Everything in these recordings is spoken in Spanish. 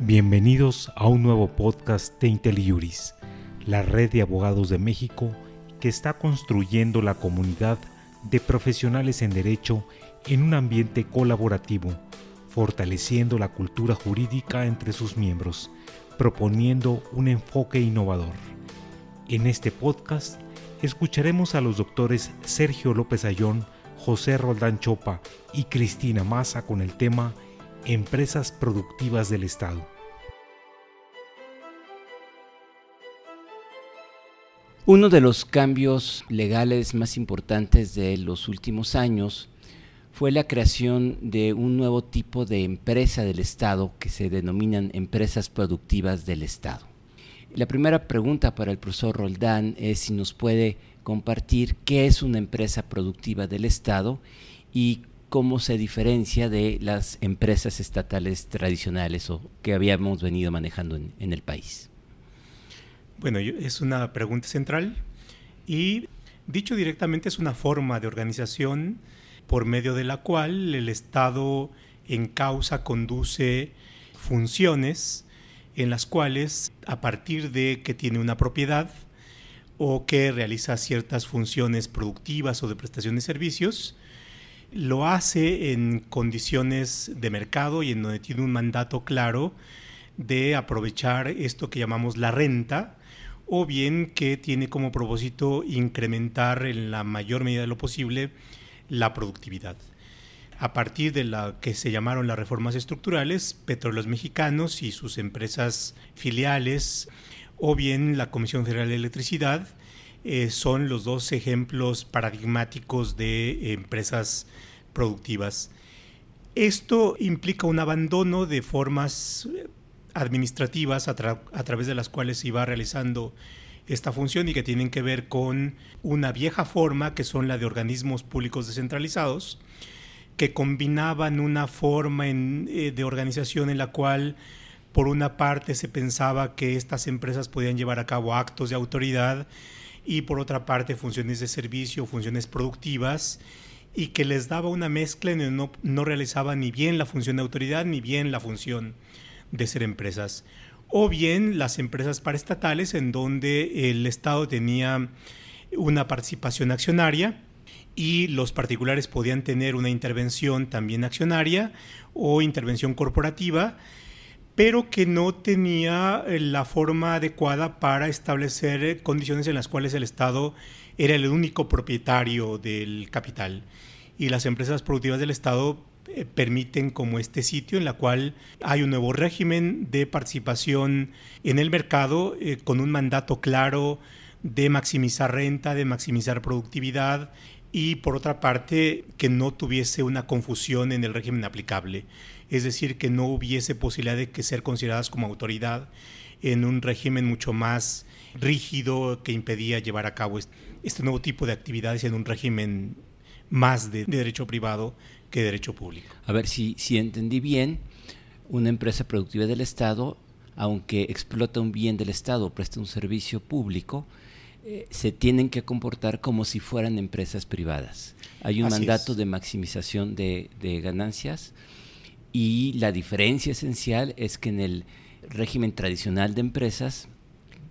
Bienvenidos a un nuevo podcast de IntelliJuris, la red de abogados de México que está construyendo la comunidad de profesionales en derecho en un ambiente colaborativo, fortaleciendo la cultura jurídica entre sus miembros, proponiendo un enfoque innovador. En este podcast escucharemos a los doctores Sergio López Ayón, José Roldán Chopa y Cristina Maza con el tema Empresas productivas del Estado. Uno de los cambios legales más importantes de los últimos años fue la creación de un nuevo tipo de empresa del Estado que se denominan empresas productivas del Estado. La primera pregunta para el profesor Roldán es si nos puede compartir qué es una empresa productiva del Estado y cómo se diferencia de las empresas estatales tradicionales o que habíamos venido manejando en, el país. Bueno, es una pregunta central y dicho directamente es una forma de organización por medio de la cual el Estado en causa conduce funciones en las cuales a partir de que tiene una propiedad o que realiza ciertas funciones productivas o de prestación de servicios, lo hace en condiciones de mercado y en donde tiene un mandato claro de aprovechar esto que llamamos la renta, o bien que tiene como propósito incrementar en la mayor medida de lo posible la productividad. A partir de la que se llamaron las reformas estructurales, Petróleos Mexicanos y sus empresas filiales, o bien la Comisión Federal de Electricidad, eh, son los dos ejemplos paradigmáticos de empresas productivas. Esto implica un abandono de formas administrativas a, través de las cuales se iba realizando esta función y que tienen que ver con una vieja forma que son la de organismos públicos descentralizados, que combinaban una forma eh, de organización en la cual por una parte se pensaba que estas empresas podían llevar a cabo actos de autoridad y por otra parte funciones de servicio, funciones productivas y que les daba una mezcla en no, no realizaba ni bien la función de autoridad ni bien la función de ser empresas. O bien las empresas paraestatales en donde el Estado tenía una participación accionaria y los particulares podían tener una intervención también accionaria o intervención corporativa, pero que no tenía eh, la forma adecuada para establecer condiciones en las cuales el Estado era el único propietario del capital. Y las empresas productivas del Estado eh, permiten como este sitio en la cual hay un nuevo régimen de participación en el mercado eh, con un mandato claro de maximizar renta, de maximizar productividad y por otra parte que no tuviese una confusión en el régimen aplicable, es decir, que no hubiese posibilidad de que ser consideradas como autoridad en un régimen mucho más rígido que impedía llevar a cabo este nuevo tipo de actividades en un régimen más de, derecho privado que derecho público. A ver si, si entendí bien, una empresa productiva del Estado, aunque explota un bien del Estado, presta un servicio público, eh, se tienen que comportar como si fueran empresas privadas. Hay un mandato de maximización de, de ganancias y la diferencia esencial es que en el régimen tradicional de empresas,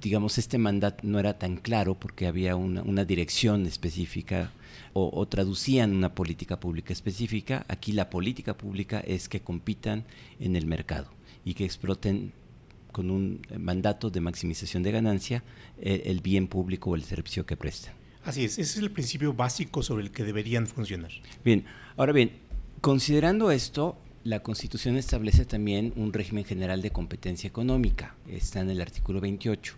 digamos, este mandato no era tan claro porque había una, una dirección específica o, traducían una política pública específica. Aquí la política pública es que compitan en el mercado y que exploten con un mandato de maximización de ganancia eh, el bien público o el servicio que prestan. Así es, ese es el principio básico sobre el que deberían funcionar. Bien, ahora bien, considerando esto, la Constitución establece también un régimen general de competencia económica, está en el artículo 28.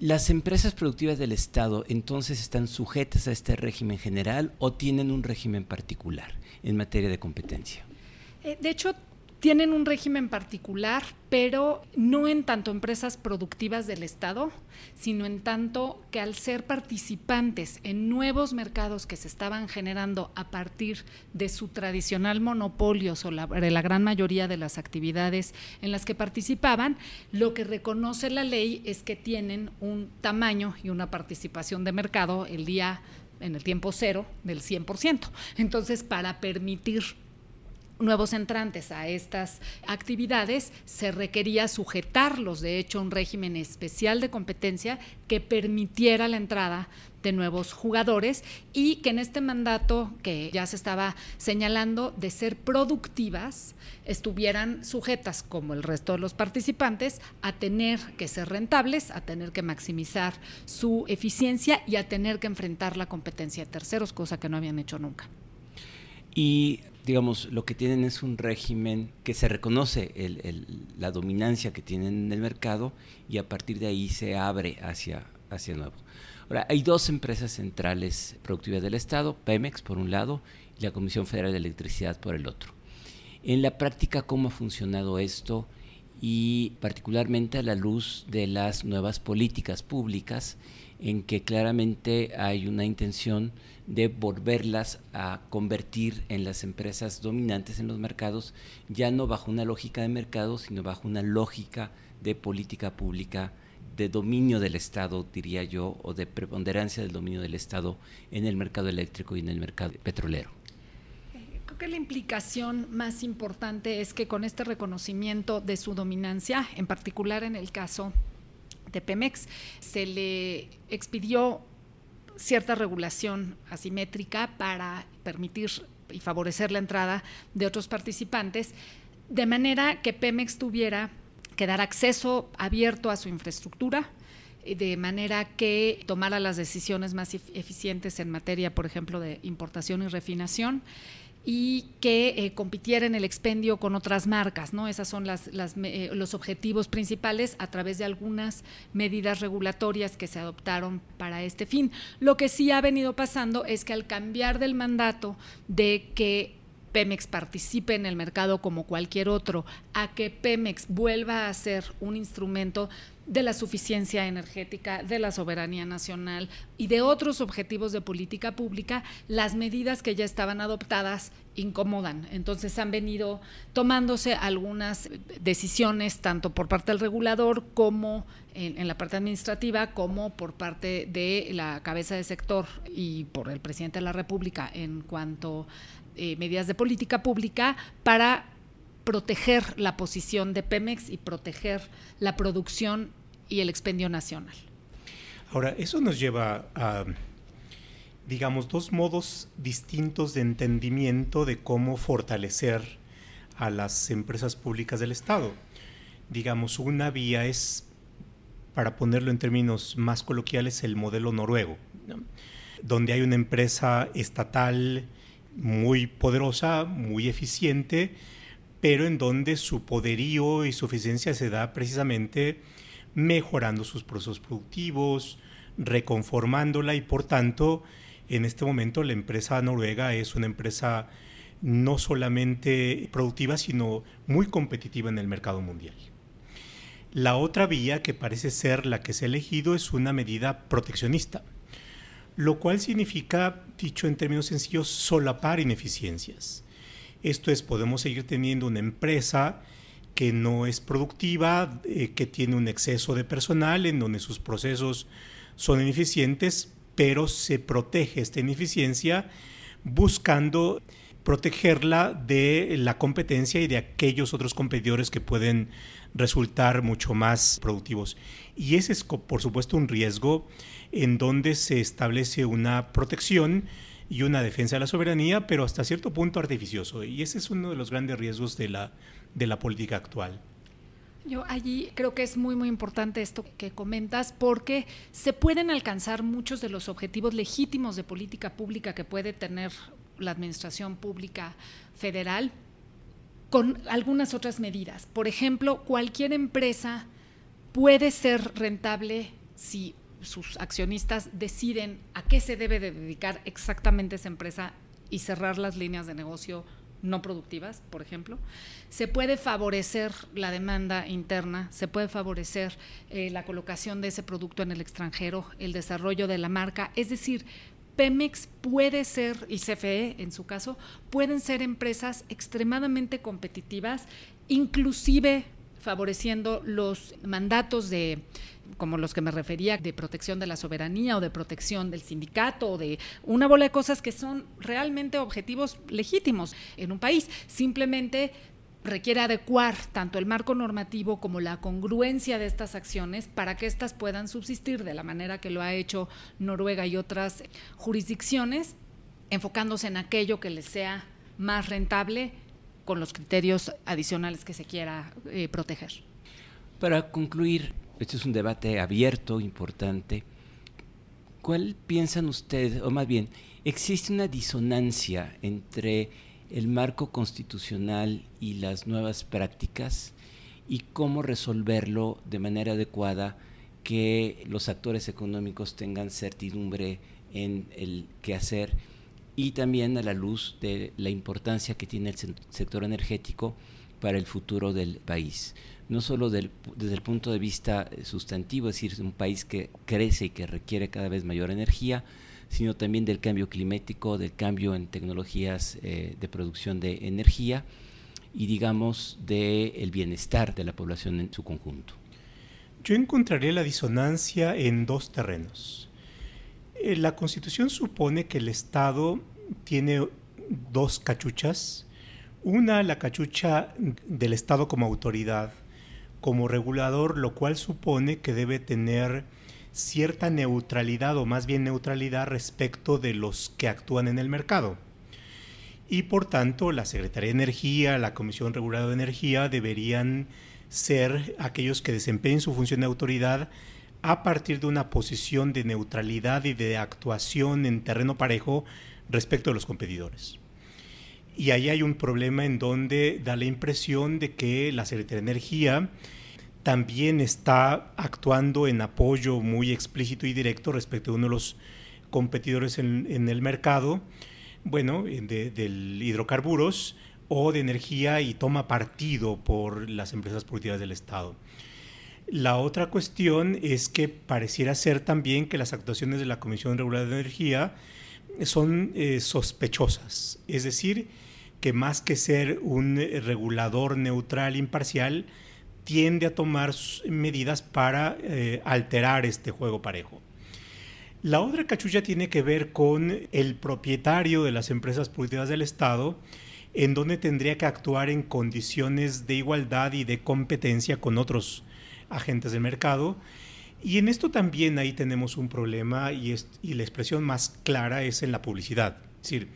¿Las empresas productivas del Estado entonces están sujetas a este régimen general o tienen un régimen particular en materia de competencia? Eh, de hecho, tienen un régimen particular, pero no en tanto empresas productivas del Estado, sino en tanto que al ser participantes en nuevos mercados que se estaban generando a partir de su tradicional monopolio sobre la gran mayoría de las actividades en las que participaban, lo que reconoce la ley es que tienen un tamaño y una participación de mercado el día en el tiempo cero del 100%. Entonces, para permitir nuevos entrantes a estas actividades, se requería sujetarlos, de hecho, a un régimen especial de competencia que permitiera la entrada de nuevos jugadores y que en este mandato que ya se estaba señalando de ser productivas estuvieran sujetas, como el resto de los participantes, a tener que ser rentables, a tener que maximizar su eficiencia y a tener que enfrentar la competencia de terceros, cosa que no habían hecho nunca. Y digamos, lo que tienen es un régimen que se reconoce la dominancia que tienen en el mercado y a partir de ahí se abre hacia, hacia nuevos. Ahora, hay dos empresas centrales productivas del Estado, Pemex por un lado y la Comisión Federal de Electricidad por el otro. En la práctica, ¿cómo ha funcionado esto? Y particularmente a la luz de las nuevas políticas públicas, en que claramente hay una intención de volverlas a convertir en las empresas dominantes en los mercados, ya no bajo una lógica de mercado, sino bajo una lógica de política pública de dominio del Estado, diría yo, o de preponderancia del dominio del Estado en el mercado eléctrico y en el mercado petrolero. Creo que la implicación más importante es que con este reconocimiento de su dominancia, en particular en el caso Pemex, se le expidió cierta regulación asimétrica para permitir y favorecer la entrada de otros participantes, de manera que Pemex tuviera que dar acceso abierto a su infraestructura, eh, de manera que tomara las decisiones más eficientes en materia, por ejemplo, de importación y refinación y que eh, compitiera en el expendio con otras marcas, ¿no? Esos son las, eh, los objetivos principales a través de algunas medidas regulatorias que se adoptaron para este fin. Lo que sí ha venido pasando es que al cambiar del mandato de que Pemex participe en el mercado como cualquier otro, a que Pemex vuelva a ser un instrumento de la suficiencia energética, de la soberanía nacional y de otros objetivos de política pública, las medidas que ya estaban adoptadas incomodan. Entonces han venido tomándose algunas decisiones, tanto por parte del regulador como en, la parte administrativa, como por parte de la cabeza de sector y por el presidente de la República en cuanto eh, medidas de política pública para proteger la posición de Pemex y proteger la producción y el expendio nacional. Ahora, eso nos lleva a, digamos, dos modos distintos de entendimiento de cómo fortalecer a las empresas públicas del Estado. Digamos, una vía es, para ponerlo en términos más coloquiales, el modelo noruego, donde hay una empresa estatal muy poderosa, muy eficiente, pero en donde su poderío y su eficiencia se da precisamente mejorando sus procesos productivos, reconformándola y por tanto en este momento la empresa noruega es una empresa no solamente productiva, sino muy competitiva en el mercado mundial. La otra vía que parece ser la que se ha elegido es una medida proteccionista lo cual significa, dicho en términos sencillos, solapar ineficiencias. Esto es, podemos seguir teniendo una empresa que no es productiva, eh, que tiene un exceso de personal, en donde sus procesos son ineficientes, pero se protege esta ineficiencia buscando protegerla de la competencia y de aquellos otros competidores que pueden resultar mucho más productivos. Y ese es, por supuesto, un riesgo en donde se establece una protección y una defensa de la soberanía, pero hasta cierto punto artificioso. Y ese es uno de los grandes riesgos de la, de la política actual. Yo allí creo que es muy, muy importante esto que comentas porque se pueden alcanzar muchos de los objetivos legítimos de política pública que puede tener la administración pública federal con algunas otras medidas. Por ejemplo, cualquier empresa puede ser rentable si sus accionistas deciden a qué se debe de dedicar exactamente esa empresa y cerrar las líneas de negocio no productivas, por ejemplo. Se puede favorecer la demanda interna, se puede favorecer eh, la colocación de ese producto en el extranjero, el desarrollo de la marca. Es decir, Pemex puede ser, y CFE en su caso, pueden ser empresas extremadamente competitivas, inclusive favoreciendo los mandatos de como los que me refería, de protección de la soberanía o de protección del sindicato o de una bola de cosas que son realmente objetivos legítimos en un país. Simplemente requiere adecuar tanto el marco normativo como la congruencia de estas acciones para que éstas puedan subsistir de la manera que lo ha hecho Noruega y otras jurisdicciones, enfocándose en aquello que les sea más rentable con los criterios adicionales que se quiera eh, proteger. Para concluir, este es un debate abierto, importante. ¿Cuál piensan ustedes, o más bien, existe una disonancia entre el marco constitucional y las nuevas prácticas y cómo resolverlo de manera adecuada que los actores económicos tengan certidumbre en el qué hacer y también a la luz de la importancia que tiene el sector energético para el futuro del país. No solo desde el punto de vista sustantivo, es decir, un país que crece y que requiere cada vez mayor energía, sino también del cambio climático, del cambio en tecnologías eh, de producción de energía y digamos del bienestar de la población en su conjunto. Yo encontraría la disonancia en dos terrenos. Eh, la Constitución supone que el Estado tiene dos cachuchas. Una, la cachucha del Estado como autoridad, como regulador, lo cual supone que debe tener cierta neutralidad o más bien neutralidad respecto de los que actúan en el mercado. Y por tanto, la Secretaría de Energía, la Comisión Reguladora de Energía deberían ser aquellos que desempeñen su función de autoridad a partir de una posición de neutralidad y de actuación en terreno parejo respecto de los competidores. Y ahí hay un problema en donde da la impresión de que la Secretaría de Energía también está actuando en apoyo muy explícito y directo respecto a uno de los competidores en, el mercado, bueno, de, del hidrocarburos o de energía y toma partido por las empresas productivas del Estado. La otra cuestión es que pareciera ser también que las actuaciones de la Comisión Regular de Energía son eh, sospechosas, es decir, que más que ser un regulador neutral imparcial, tiende a tomar medidas para eh, alterar este juego parejo. La otra cachucha tiene que ver con el propietario de las empresas productivas del Estado, en donde tendría que actuar en condiciones de igualdad y de competencia con otros agentes del mercado. Y en esto también ahí tenemos un problema y, la expresión más clara es en la publicidad. Es decir,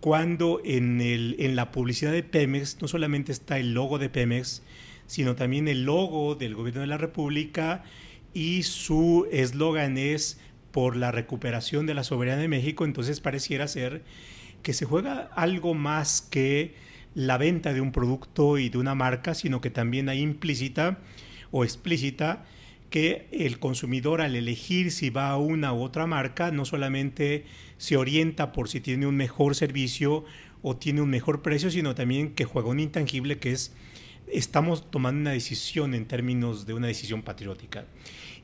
cuando en, en la publicidad de Pemex no solamente está el logo de Pemex, sino también el logo del gobierno de la República y su eslogan es por la recuperación de la soberanía de México, entonces pareciera ser que se juega algo más que la venta de un producto y de una marca, sino que también hay implícita o explícita que el consumidor al elegir si va a una u otra marca no solamente se orienta por si tiene un mejor servicio o tiene un mejor precio, sino también que juega un intangible que es estamos tomando una decisión en términos de una decisión patriótica.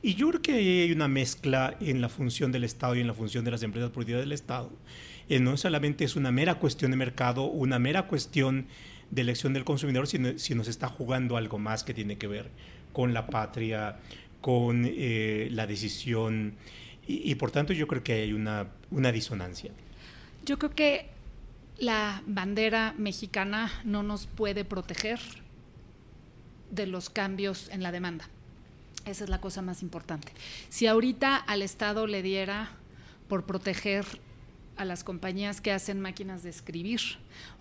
Y yo creo que hay una mezcla en la función del Estado y en la función de las empresas productivas del Estado. Eh, no solamente es una mera cuestión de mercado, una mera cuestión de elección del consumidor, sino si nos está jugando algo más que tiene que ver con la patria, con eh, la decisión. Y, por tanto yo creo que hay una, una disonancia. Yo creo que la bandera mexicana no nos puede proteger de los cambios en la demanda. Esa es la cosa más importante. Si ahorita al Estado le diera por proteger a las compañías que hacen máquinas de escribir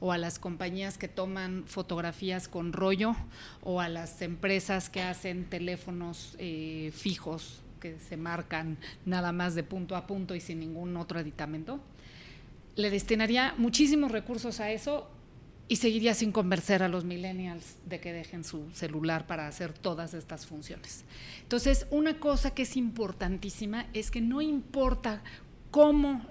o a las compañías que toman fotografías con rollo o a las empresas que hacen teléfonos eh, fijos que se marcan nada más de punto a punto y sin ningún otro aditamento, le destinaría muchísimos recursos a eso y seguiría sin convencer a los millennials de que dejen su celular para hacer todas estas funciones. Entonces, una cosa que es importantísima es que no importa cómo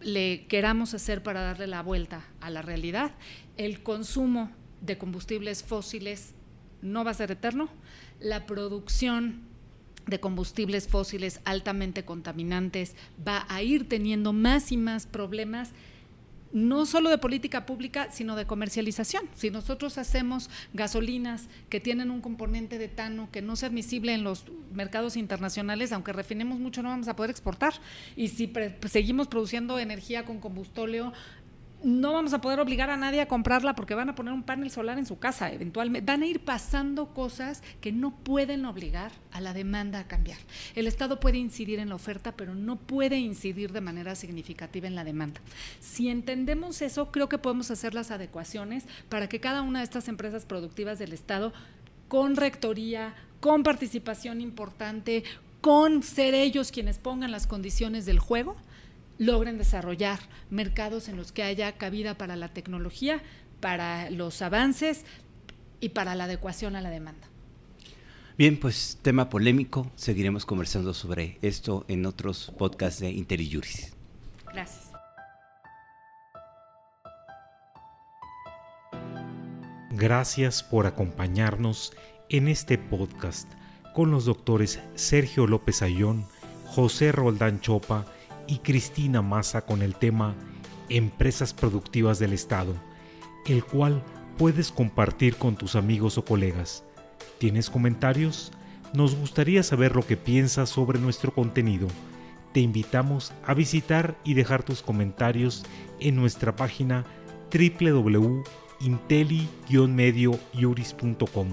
le queramos hacer para darle la vuelta a la realidad, el consumo de combustibles fósiles no va a ser eterno, la producción de combustibles fósiles altamente contaminantes va a ir teniendo más y más problemas no solo de política pública, sino de comercialización. Si nosotros hacemos gasolinas que tienen un componente de etano que no es admisible en los mercados internacionales, aunque refinemos mucho, no vamos a poder exportar. Y si seguimos produciendo energía con combustóleo, no vamos a poder obligar a nadie a comprarla porque van a poner un panel solar en su casa eventualmente. Van a ir pasando cosas que no pueden obligar a la demanda a cambiar. El Estado puede incidir en la oferta, pero no puede incidir de manera significativa en la demanda. Si entendemos eso, creo que podemos hacer las adecuaciones para que cada una de estas empresas productivas del Estado, con rectoría, con participación importante, con ser ellos quienes pongan las condiciones del juego, logren desarrollar mercados en los que haya cabida para la tecnología, para los avances y para la adecuación a la demanda. Bien, pues tema polémico, seguiremos conversando sobre esto en otros podcasts de IntelliJuris. Gracias. Gracias por acompañarnos en este podcast con los doctores Sergio López Ayón, José Roldán Chopa y Cristina Massa con el tema Empresas Productivas del Estado, el cual puedes compartir con tus amigos o colegas. ¿Tienes comentarios? Nos gustaría saber lo que piensas sobre nuestro contenido. Te invitamos a visitar y dejar tus comentarios en nuestra página www.inteli-mediojuris.com.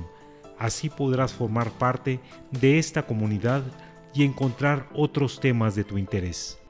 Así podrás formar parte de esta comunidad y encontrar otros temas de tu interés.